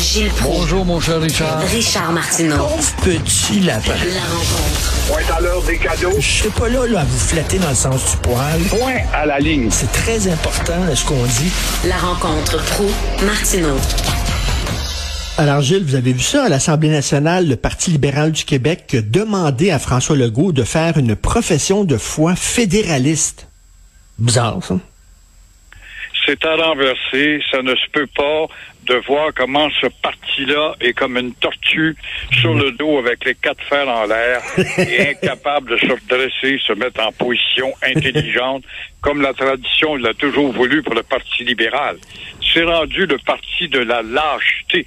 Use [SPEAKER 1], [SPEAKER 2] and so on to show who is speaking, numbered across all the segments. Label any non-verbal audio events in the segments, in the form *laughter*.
[SPEAKER 1] Gilles Proulx.
[SPEAKER 2] Bonjour, mon cher Richard.
[SPEAKER 1] Richard Martineau.
[SPEAKER 3] Pauvre petit lapin.
[SPEAKER 1] La rencontre.
[SPEAKER 4] Point à l'heure des cadeaux.
[SPEAKER 3] Je serai pas là, là à vous flatter dans le sens du poil.
[SPEAKER 4] Point à la ligne.
[SPEAKER 3] C'est très important là, ce qu'on dit.
[SPEAKER 1] La rencontre pro martineau
[SPEAKER 3] Alors Gilles, vous avez vu ça? À l'Assemblée nationale, le Parti libéral du Québec a demandé à François Legault de faire une profession de foi fédéraliste. Bizarre, ça.
[SPEAKER 5] C'est à renverser. Ça ne se peut pas de voir comment ce parti-là est comme une tortue sur le dos avec les quatre fers en l'air et *laughs* incapable de se redresser, se mettre en position intelligente, comme la tradition l'a toujours voulu pour le Parti libéral. C'est rendu le parti de la lâcheté.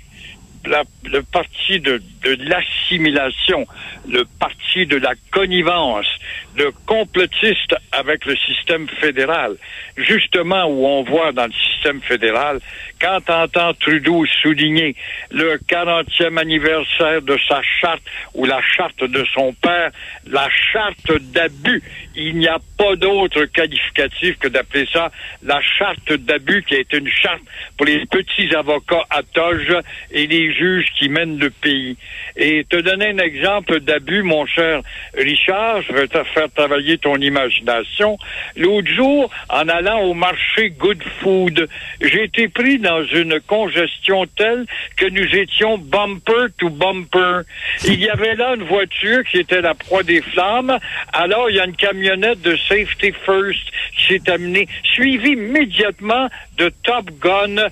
[SPEAKER 5] La- le parti de, de l'assimilation, le parti de la connivence, le complotiste avec le système fédéral. Justement où on voit dans le système fédéral, quand on entend Trudeau souligner le 40e anniversaire de sa charte ou la charte de son père, la charte d'abus, il n'y a pas d'autre qualificatif que d'appeler ça la charte d'abus qui est une charte pour les petits avocats à toge et les juges qui mènent le pays. Et te donner un exemple d'abus, mon cher Richard, je vais te faire travailler ton imagination. L'autre jour, en allant au marché Good Food, j'ai été pris dans une congestion telle que nous étions bumper to bumper. Il y avait là une voiture qui était la proie des flammes. Alors, il y a une camionnette de Safety First qui s'est amenée, suivie immédiatement de Top Gun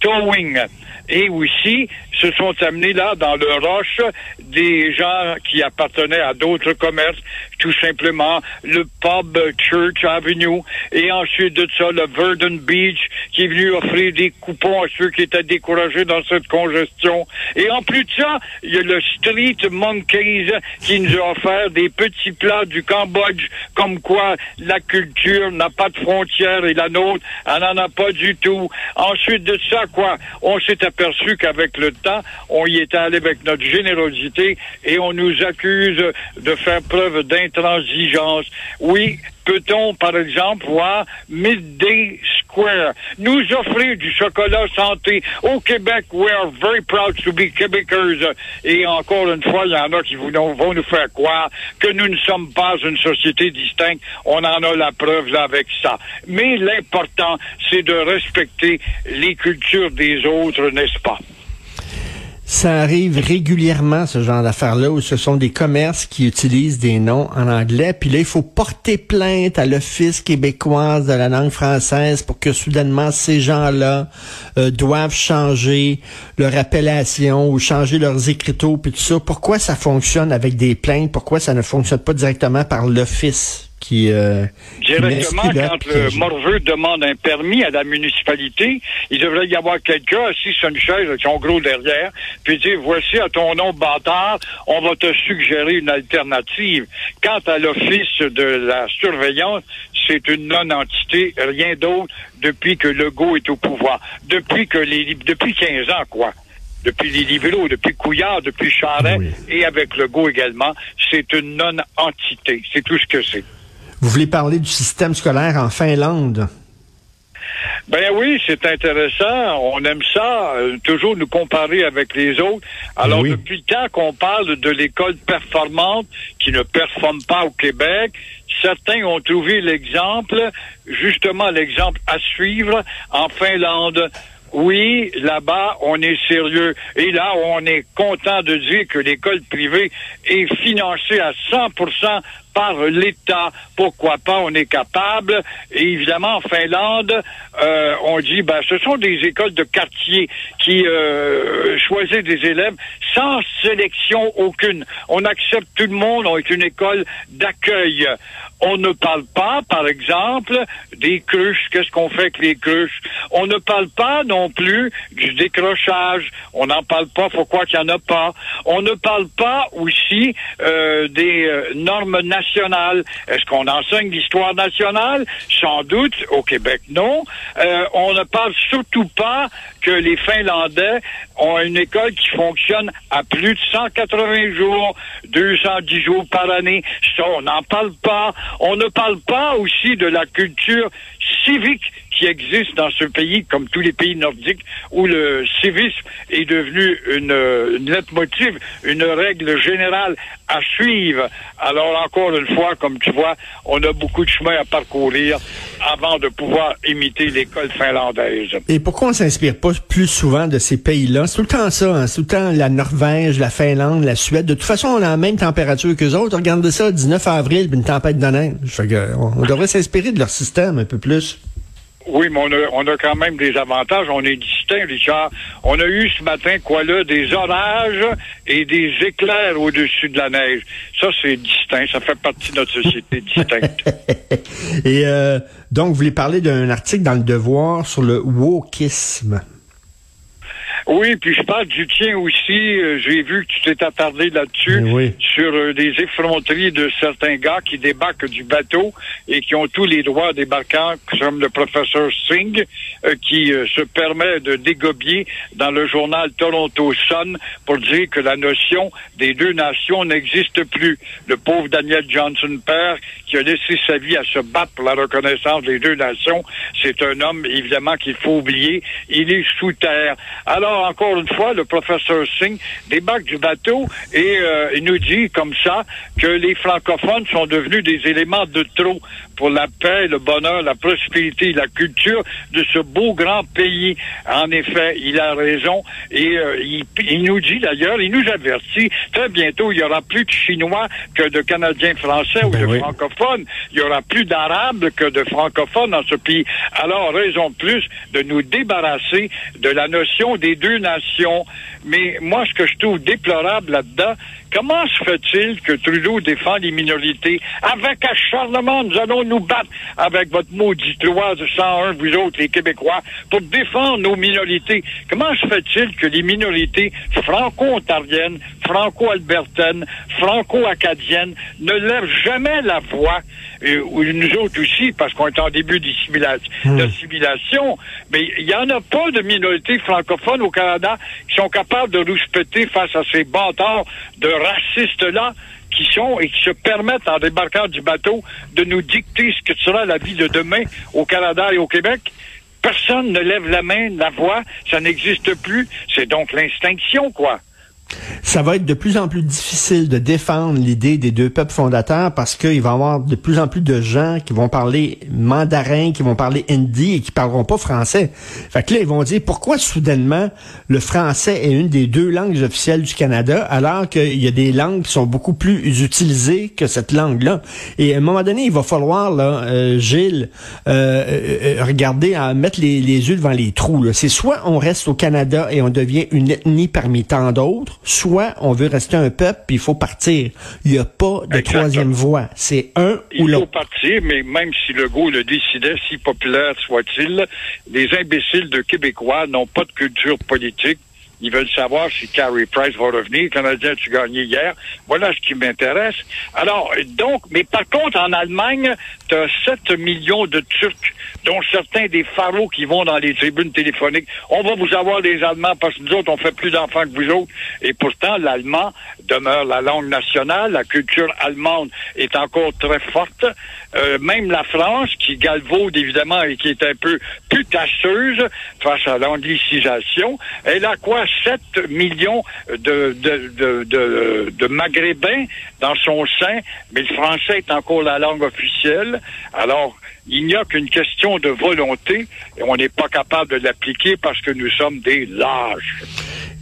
[SPEAKER 5] Towing. Et aussi, se sont amenés là dans le roche des gens qui appartenaient à d'autres commerces, tout simplement le pub Church Avenue et ensuite de ça le Verdun Beach qui est venu offrir des coupons à ceux qui étaient découragés dans cette congestion. Et en plus de ça, il y a le Street Monkeys qui nous a offert des petits plats du Cambodge comme quoi la culture n'a pas de frontières et la nôtre, elle n'en a pas du tout. Ensuite de ça, quoi, on s'est aperçu qu'avec le temps, on y était allé avec notre générosité et on nous accuse de faire preuve d'intransigeance. Oui, peut-on, par exemple, voir Midday Square? Nous offrir du chocolat santé au Québec? We are very proud to be Québécois. Et encore une fois, il y en a qui vont nous faire croire que nous ne sommes pas une société distincte. On en a la preuve avec ça. Mais l'important, c'est de respecter les cultures des autres, n'est-ce pas?
[SPEAKER 3] Ça arrive régulièrement, ce genre d'affaires-là, où ce sont des commerces qui utilisent des noms en anglais. Puis là, il faut porter plainte à l'Office québécoise de la langue française pour que soudainement ces gens-là euh, doivent changer leur appellation ou changer leurs écriteaux puis tout ça. Pourquoi ça fonctionne avec des plaintes? Pourquoi ça ne fonctionne pas directement par l'Office? Qui, euh,
[SPEAKER 5] Directement, quand le morveux demande un permis à la municipalité, il devrait y avoir quelqu'un assis sur une chaise avec son gros derrière, puis dire, voici à ton nom bâtard, on va te suggérer une alternative. Quant à l'office de la surveillance, c'est une non-entité, rien d'autre, depuis que Legault est au pouvoir. Depuis que les, depuis 15 ans, quoi. Depuis les libéraux, depuis Couillard, depuis Charest,
[SPEAKER 3] Oui.
[SPEAKER 5] et avec Legault également, c'est une non-entité. C'est tout ce que c'est.
[SPEAKER 3] Vous voulez parler du système scolaire en Finlande?
[SPEAKER 5] Ben oui, c'est intéressant. On aime ça, euh, toujours nous comparer avec les autres. Alors,
[SPEAKER 3] Oui.
[SPEAKER 5] depuis le temps qu'on parle de l'école performante qui ne performe pas au Québec, certains ont trouvé l'exemple, justement l'exemple à suivre en Finlande. Oui, là-bas, on est sérieux. Et là, on est content de dire que l'école privée est financée à 100% par l'État. Pourquoi pas? On est capable. Et évidemment, en Finlande, euh, on dit, ben, ce sont des écoles de quartier qui euh, choisissent des élèves sans sélection aucune. On accepte tout le monde. On est une école d'accueil. On ne parle pas, par exemple, des cruches. Qu'est-ce qu'on fait avec les cruches? On ne parle pas non plus du décrochage. On n'en parle pas. Pourquoi qu'il n'y en a pas? On ne parle pas aussi euh, des normes nationales. Est-ce qu'on enseigne l'histoire nationale? Sans doute. Au Québec, non. Euh, on ne parle surtout pas que les Finlandais ont une école qui fonctionne à plus de 180 jours, 210 jours par année. Ça, on n'en parle pas. On ne parle pas aussi de la culture civique qui existe dans ce pays, comme tous les pays nordiques, où le civisme est devenu une, une motive, une règle générale à suivre. Alors, encore une fois, comme tu vois, on a beaucoup de chemin à parcourir avant de pouvoir imiter l'école finlandaise.
[SPEAKER 3] Et pourquoi on s'inspire pas plus souvent de ces pays-là? C'est tout le temps ça, hein? c'est tout le temps la Norvège, la Finlande, la Suède. De toute façon, on a la même température qu'eux autres. Regardez ça, 19 avril, une tempête de neige. on devrait s'inspirer de leur système un peu plus.
[SPEAKER 5] Oui, mais on a, on a quand même des avantages. On est distinct, Richard. On a eu ce matin, quoi là, des orages et des éclairs au-dessus de la neige. Ça, c'est distinct. Ça fait partie de notre société *laughs* distincte.
[SPEAKER 3] et euh, donc, vous voulez parler d'un article dans Le Devoir sur le wokisme.
[SPEAKER 5] Oui, puis je parle du tien aussi. Euh, j'ai vu que tu t'es attardé là-dessus sur euh, des effronteries de certains gars qui débarquent du bateau et qui ont tous les droits débarquants, comme le professeur Singh, euh, qui se permet de dégobier dans le journal Toronto Sun pour dire que la notion des deux nations n'existe plus. Le pauvre Daniel Johnson père, qui a laissé sa vie à se battre pour la reconnaissance des deux nations, c'est un homme évidemment qu'il faut oublier. Il est sous terre. Alors encore une fois, le professeur Singh débarque du bateau et euh, il nous dit comme ça que les francophones sont devenus des éléments de trop pour la paix, le bonheur, la prospérité, la culture de ce beau grand pays. En effet, il a raison et euh, il, nous dit d'ailleurs, il nous avertit, très bientôt, il y aura plus de Chinois que de Canadiens français ou ben de francophones. Il y aura plus d'Arabes que de francophones dans ce pays. Alors, raison de plus de nous débarrasser de la notion des deux nations. Mais moi, ce que je trouve déplorable là-dedans, comment se fait-il que Trudeau défend les minorités? Avec acharnement, nous allons nous battre avec votre maudite loi de 101, vous autres, les Québécois, pour défendre nos minorités. Comment se fait-il que les minorités franco-ontariennes, franco-albertaines, franco-acadiennes ne lèvent jamais la voix, euh, ou nous autres aussi, parce qu'on est en début hmm. d'assimilation, mais il n'y en a pas de minorités francophones au Canada qui sont capables de rouspéter face à ces bâtards de racistes-là qui sont et qui se permettent, en débarquant du bateau, de nous dicter ce que sera la vie de demain au Canada et au Québec. Personne ne lève la main, la voix, ça n'existe plus. C'est donc l'instinction, quoi
[SPEAKER 3] ça va être de plus en plus difficile de défendre l'idée des deux peuples fondateurs parce qu'il va y avoir de plus en plus de gens qui vont parler mandarin, qui vont parler hindi et qui parleront pas français. Fait que là, ils vont dire pourquoi soudainement le français est une des deux langues officielles du Canada alors qu'il y a des langues qui sont beaucoup plus utilisées que cette langue-là? Et à un moment donné, il va falloir, là, euh, Gilles, euh, euh, regarder, à mettre les, les yeux devant les trous. C'est soit on reste au Canada et on devient une ethnie parmi tant d'autres, soit on veut rester un peuple, puis il faut partir. Il n'y a pas de troisième voie. C'est un ou l'autre.
[SPEAKER 5] Il faut partir, mais même si le goût le décidait, si populaire soit-il, les imbéciles de Québécois n'ont pas de culture politique, ils veulent savoir si Carrie Price va revenir. Le Canadien, tu gagné hier? Voilà ce qui m'intéresse. Alors, donc, mais par contre, en Allemagne, tu as 7 millions de Turcs, dont certains des pharaons qui vont dans les tribunes téléphoniques. On va vous avoir les Allemands parce que nous autres, on fait plus d'enfants que vous autres. Et pourtant, l'allemand demeure la langue nationale. La culture allemande est encore très forte. Euh, même la France, qui galvaude évidemment et qui est un peu putasseuse face à l'anglicisation, elle a quoi? 7 millions de, Maghrébins dans son sein, mais le français est encore la langue officielle. Alors, il n'y a qu'une question de volonté et on n'est pas capable de l'appliquer parce que nous sommes des lâches.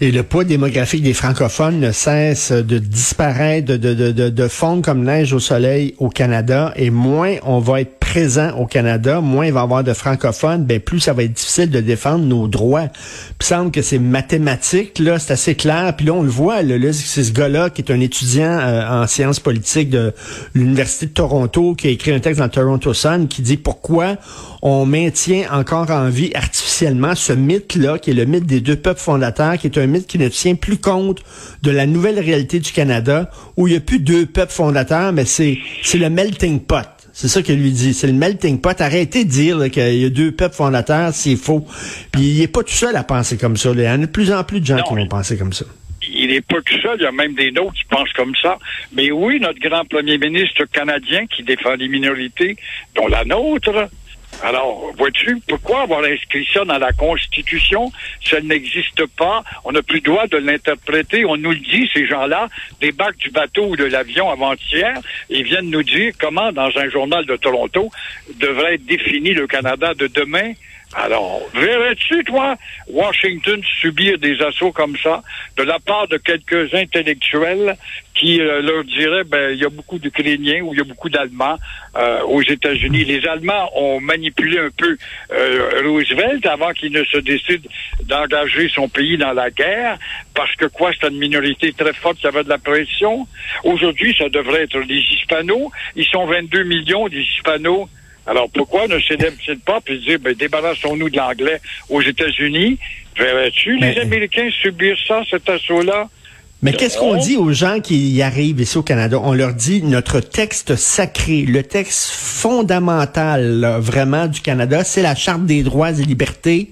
[SPEAKER 3] Et le poids démographique des francophones ne cesse de disparaître, de, de, de, fondre comme neige au soleil au Canada. Et moins on va être au Canada, moins il va y avoir de francophones, ben plus ça va être difficile de défendre nos droits. Il semble que c'est mathématique, là, c'est assez clair. Puis là, on le voit, là, c'est ce gars-là qui est un étudiant euh, en sciences politiques de l'Université de Toronto, qui a écrit un texte dans Toronto Sun, qui dit pourquoi on maintient encore en vie artificiellement ce mythe-là, qui est le mythe des deux peuples fondateurs, qui est un mythe qui ne tient plus compte de la nouvelle réalité du Canada, où il n'y a plus deux peuples fondateurs, mais c'est le melting pot. C'est ça qu'il lui dit. C'est le melting pot. Arrêtez de dire qu'il y a deux peuples fondateurs, c'est faux. Puis il n'est pas tout seul à penser comme ça. Il y en a de plus en plus de gens qui vont penser comme ça.
[SPEAKER 5] Il n'est pas tout seul, il y a même des nôtres qui pensent comme ça. Mais oui, notre grand premier ministre canadien qui défend les minorités, dont la nôtre, Alors, vois-tu, pourquoi avoir inscrit ça dans la Constitution? Elle n'existe pas? On n'a plus le droit de l'interpréter. On nous le dit, ces gens-là débarquent du bateau ou de l'avion avant-hier et viennent nous dire comment, dans un journal de Toronto, devrait être défini le Canada de demain. Alors, verrais-tu, toi, Washington subir des assauts comme ça de la part de quelques intellectuels qui euh, leur diraient, ben, il y a beaucoup d'Ukrainiens ou il y a beaucoup d'Allemands euh, aux États-Unis? Les Allemands ont manipulé un peu euh, Roosevelt avant qu'il ne se décide d'engager son pays dans la guerre, parce que quoi, c'était une minorité très forte qui avait de la pression? Aujourd'hui, ça devrait être les Hispanos. Ils sont 22 millions, des Hispanos. Alors pourquoi ne s'élève-t-il pas puis dire ben, débarrassons-nous de l'anglais aux États-Unis? Verrais-tu les Américains subir ça, cet assaut-là?
[SPEAKER 3] Mais qu'est-ce qu'on dit aux gens qui y arrivent ici au Canada? On leur dit notre texte sacré, le texte fondamental là, vraiment du Canada, c'est la Charte des droits et libertés,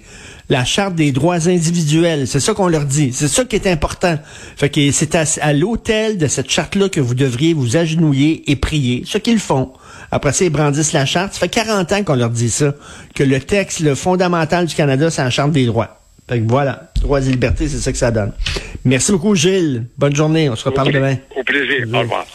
[SPEAKER 3] la Charte des droits individuels. C'est ça qu'on leur dit. C'est ça qui est important. Fait que c'est à, à l'autel de cette charte-là que vous devriez vous agenouiller et prier. Ce qu'ils font. Après ça, ils brandissent la charte. Ça fait 40 ans qu'on leur dit ça. Que le texte, le fondamental du Canada, c'est la Charte des droits. Fait que voilà. Droits et libertés, c'est ça que ça donne. Merci beaucoup, Gilles. Bonne journée. On se reparle demain.
[SPEAKER 5] Au plaisir. Au revoir.